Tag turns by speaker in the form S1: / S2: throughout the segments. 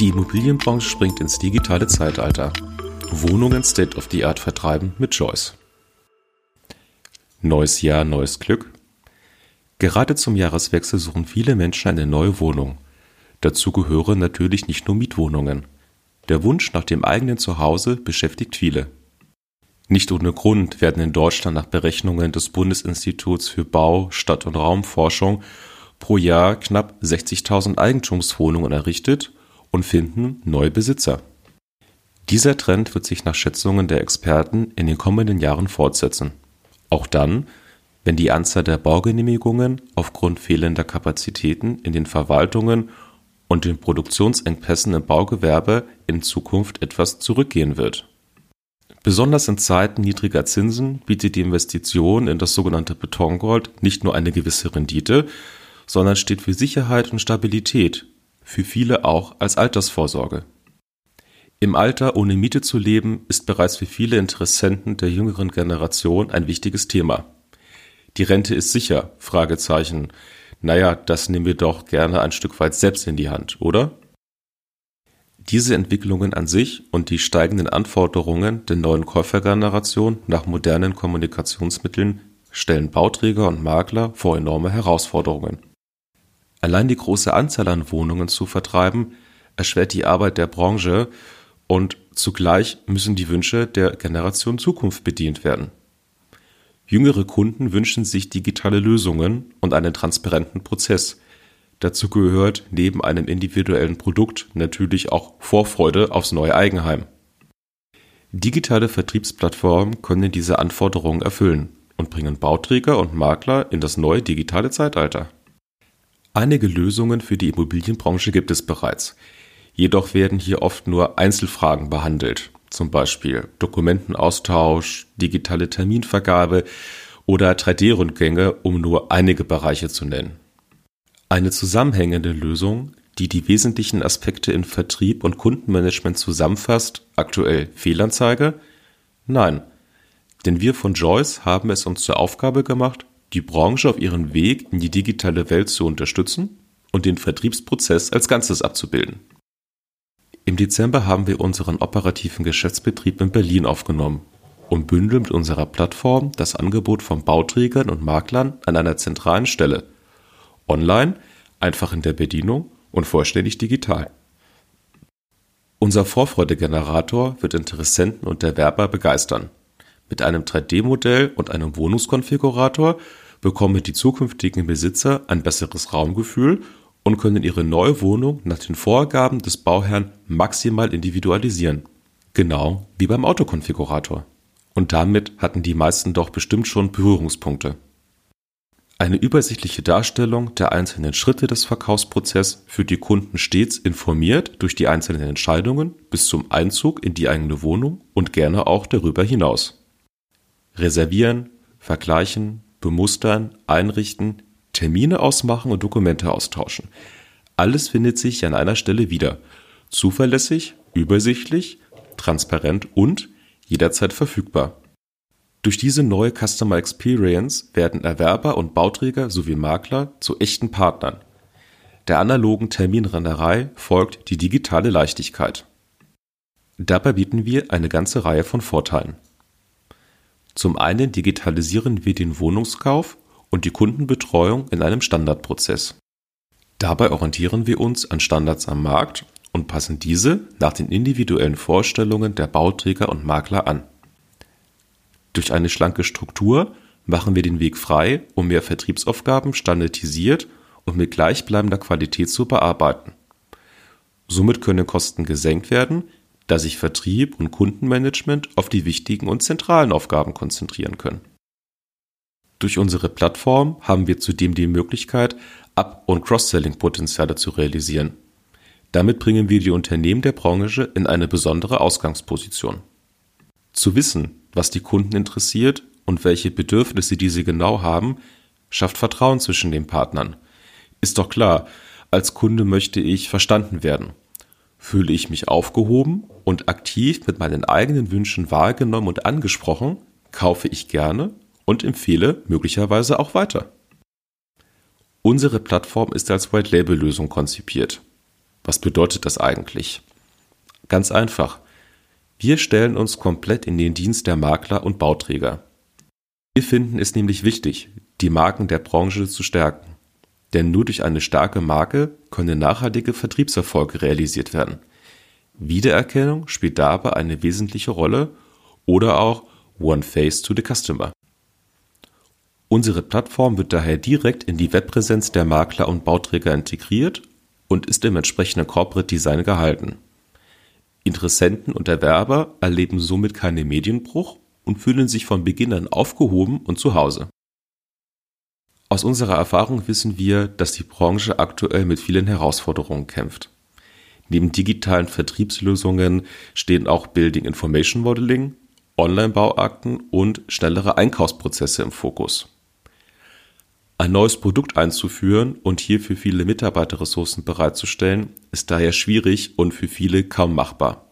S1: Die Immobilienbranche springt ins digitale Zeitalter. Wohnungen State of the Art vertreiben mit Joyce. Neues Jahr, neues Glück. Gerade zum Jahreswechsel suchen viele Menschen eine neue Wohnung. Dazu gehören natürlich nicht nur Mietwohnungen. Der Wunsch nach dem eigenen Zuhause beschäftigt viele. Nicht ohne Grund werden in Deutschland nach Berechnungen des Bundesinstituts für Bau, Stadt- und Raumforschung pro Jahr knapp 60.000 Eigentumswohnungen errichtet und finden neue Besitzer. Dieser Trend wird sich nach Schätzungen der Experten in den kommenden Jahren fortsetzen. Auch dann, wenn die Anzahl der Baugenehmigungen aufgrund fehlender Kapazitäten in den Verwaltungen und den Produktionsengpässen im Baugewerbe in Zukunft etwas zurückgehen wird. Besonders in Zeiten niedriger Zinsen bietet die Investition in das sogenannte Betongold nicht nur eine gewisse Rendite, sondern steht für Sicherheit und Stabilität für viele auch als Altersvorsorge. Im Alter ohne Miete zu leben, ist bereits für viele Interessenten der jüngeren Generation ein wichtiges Thema. Die Rente ist sicher? Fragezeichen. Naja, das nehmen wir doch gerne ein Stück weit selbst in die Hand, oder? Diese Entwicklungen an sich und die steigenden Anforderungen der neuen Käufergeneration nach modernen Kommunikationsmitteln stellen Bauträger und Makler vor enorme Herausforderungen. Allein die große Anzahl an Wohnungen zu vertreiben, erschwert die Arbeit der Branche und zugleich müssen die Wünsche der Generation Zukunft bedient werden. Jüngere Kunden wünschen sich digitale Lösungen und einen transparenten Prozess. Dazu gehört neben einem individuellen Produkt natürlich auch Vorfreude aufs neue Eigenheim. Digitale Vertriebsplattformen können diese Anforderungen erfüllen und bringen Bauträger und Makler in das neue digitale Zeitalter. Einige Lösungen für die Immobilienbranche gibt es bereits. Jedoch werden hier oft nur Einzelfragen behandelt, zum Beispiel Dokumentenaustausch, digitale Terminvergabe oder 3D-Rundgänge, um nur einige Bereiche zu nennen. Eine zusammenhängende Lösung, die die wesentlichen Aspekte in Vertrieb und Kundenmanagement zusammenfasst, aktuell Fehlanzeige? Nein, denn wir von Joyce haben es uns zur Aufgabe gemacht, die Branche auf ihrem Weg in die digitale Welt zu unterstützen und den Vertriebsprozess als Ganzes abzubilden. Im Dezember haben wir unseren operativen Geschäftsbetrieb in Berlin aufgenommen und bündeln mit unserer Plattform das Angebot von Bauträgern und Maklern an einer zentralen Stelle. Online, einfach in der Bedienung und vollständig digital. Unser Vorfreudegenerator wird Interessenten und Erwerber begeistern. Mit einem 3D-Modell und einem Wohnungskonfigurator bekommen die zukünftigen Besitzer ein besseres Raumgefühl und können ihre neue Wohnung nach den Vorgaben des Bauherrn maximal individualisieren. Genau wie beim Autokonfigurator. Und damit hatten die meisten doch bestimmt schon Berührungspunkte. Eine übersichtliche Darstellung der einzelnen Schritte des Verkaufsprozesses führt die Kunden stets informiert durch die einzelnen Entscheidungen bis zum Einzug in die eigene Wohnung und gerne auch darüber hinaus. Reservieren, vergleichen, bemustern, einrichten, Termine ausmachen und Dokumente austauschen. Alles findet sich an einer Stelle wieder. Zuverlässig, übersichtlich, transparent und jederzeit verfügbar. Durch diese neue Customer Experience werden Erwerber und Bauträger sowie Makler zu echten Partnern. Der analogen Terminrennerei folgt die digitale Leichtigkeit. Dabei bieten wir eine ganze Reihe von Vorteilen. Zum einen digitalisieren wir den Wohnungskauf und die Kundenbetreuung in einem Standardprozess. Dabei orientieren wir uns an Standards am Markt und passen diese nach den individuellen Vorstellungen der Bauträger und Makler an. Durch eine schlanke Struktur machen wir den Weg frei, um mehr Vertriebsaufgaben standardisiert und mit gleichbleibender Qualität zu bearbeiten. Somit können Kosten gesenkt werden, da sich Vertrieb und Kundenmanagement auf die wichtigen und zentralen Aufgaben konzentrieren können. Durch unsere Plattform haben wir zudem die Möglichkeit, Up- und Cross-Selling-Potenziale zu realisieren. Damit bringen wir die Unternehmen der Branche in eine besondere Ausgangsposition. Zu wissen, was die Kunden interessiert und welche Bedürfnisse diese genau haben, schafft Vertrauen zwischen den Partnern. Ist doch klar, als Kunde möchte ich verstanden werden Fühle ich mich aufgehoben und aktiv mit meinen eigenen Wünschen wahrgenommen und angesprochen, kaufe ich gerne und empfehle möglicherweise auch weiter. Unsere Plattform ist als White-Label-Lösung konzipiert. Was bedeutet das eigentlich? Ganz einfach. Wir stellen uns komplett in den Dienst der Makler und Bauträger. Wir finden es nämlich wichtig, die Marken der Branche zu stärken. Denn nur durch eine starke Marke können nachhaltige Vertriebserfolge realisiert werden. Wiedererkennung spielt dabei eine wesentliche Rolle oder auch One Face to the Customer. Unsere Plattform wird daher direkt in die Webpräsenz der Makler und Bauträger integriert und ist im entsprechenden Corporate Design gehalten. Interessenten und Erwerber erleben somit keinen Medienbruch und fühlen sich von Beginn an aufgehoben und zu Hause. Aus unserer Erfahrung wissen wir, dass die Branche aktuell mit vielen Herausforderungen kämpft. Neben digitalen Vertriebslösungen stehen auch Building Information Modeling, Online-Bauakten und schnellere Einkaufsprozesse im Fokus. Ein neues Produkt einzuführen und hierfür viele Mitarbeiterressourcen bereitzustellen, ist daher schwierig und für viele kaum machbar.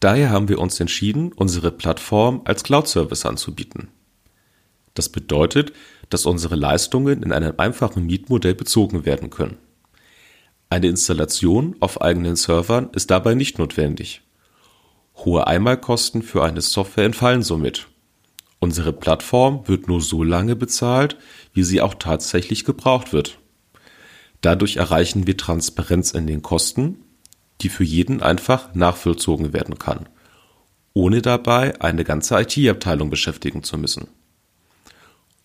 S1: Daher haben wir uns entschieden, unsere Plattform als Cloud-Service anzubieten. Das bedeutet, dass unsere Leistungen in einem einfachen Mietmodell bezogen werden können. Eine Installation auf eigenen Servern ist dabei nicht notwendig. Hohe Einmalkosten für eine Software entfallen somit Unsere Plattform wird nur so lange bezahlt, wie sie auch tatsächlich gebraucht wird. Dadurch erreichen wir Transparenz in den Kosten, die für jeden einfach nachvollzogen werden kann, ohne dabei eine ganze IT-Abteilung beschäftigen zu müssen.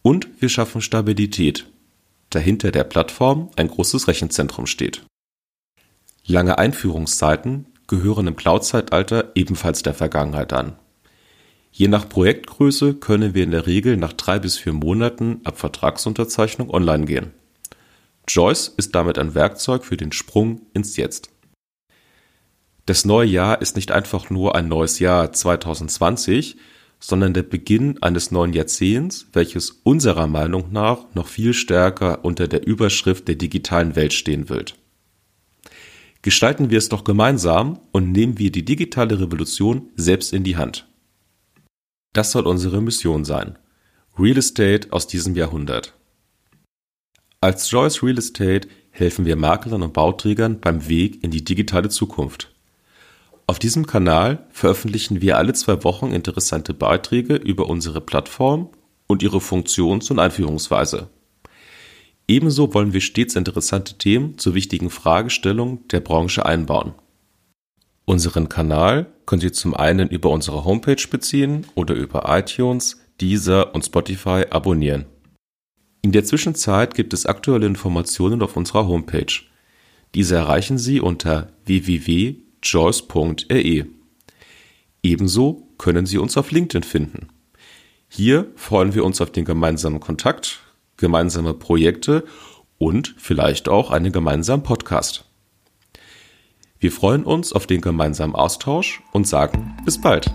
S1: Und wir schaffen Stabilität, da hinter der Plattform ein großes Rechenzentrum steht. Lange Einführungszeiten gehören im Cloud-Zeitalter ebenfalls der Vergangenheit an. Je nach Projektgröße können wir in der Regel nach drei bis vier Monaten ab Vertragsunterzeichnung online gehen. Joyce ist damit ein Werkzeug für den Sprung ins Jetzt. Das neue Jahr ist nicht einfach nur ein neues Jahr 2020, sondern der Beginn eines neuen Jahrzehnts, welches unserer Meinung nach noch viel stärker unter der Überschrift der digitalen Welt stehen wird. Gestalten wir es doch gemeinsam und nehmen wir die digitale Revolution selbst in die Hand. Das soll unsere Mission sein. Real Estate aus diesem Jahrhundert. Als Joyce Real Estate helfen wir Maklern und Bauträgern beim Weg in die digitale Zukunft. Auf diesem Kanal veröffentlichen wir alle zwei Wochen interessante Beiträge über unsere Plattform und ihre Funktions- und Einführungsweise. Ebenso wollen wir stets interessante Themen zu wichtigen Fragestellungen der Branche einbauen. Unseren Kanal könnt ihr zum einen über unsere Homepage beziehen oder über iTunes, Deezer und Spotify abonnieren. In der Zwischenzeit gibt es aktuelle Informationen auf unserer Homepage. Diese erreichen Sie unter www.joyce.re. Ebenso können Sie uns auf LinkedIn finden. Hier freuen wir uns auf den gemeinsamen Kontakt, gemeinsame Projekte und vielleicht auch einen gemeinsamen Podcast. Wir freuen uns auf den gemeinsamen Austausch und sagen bis bald.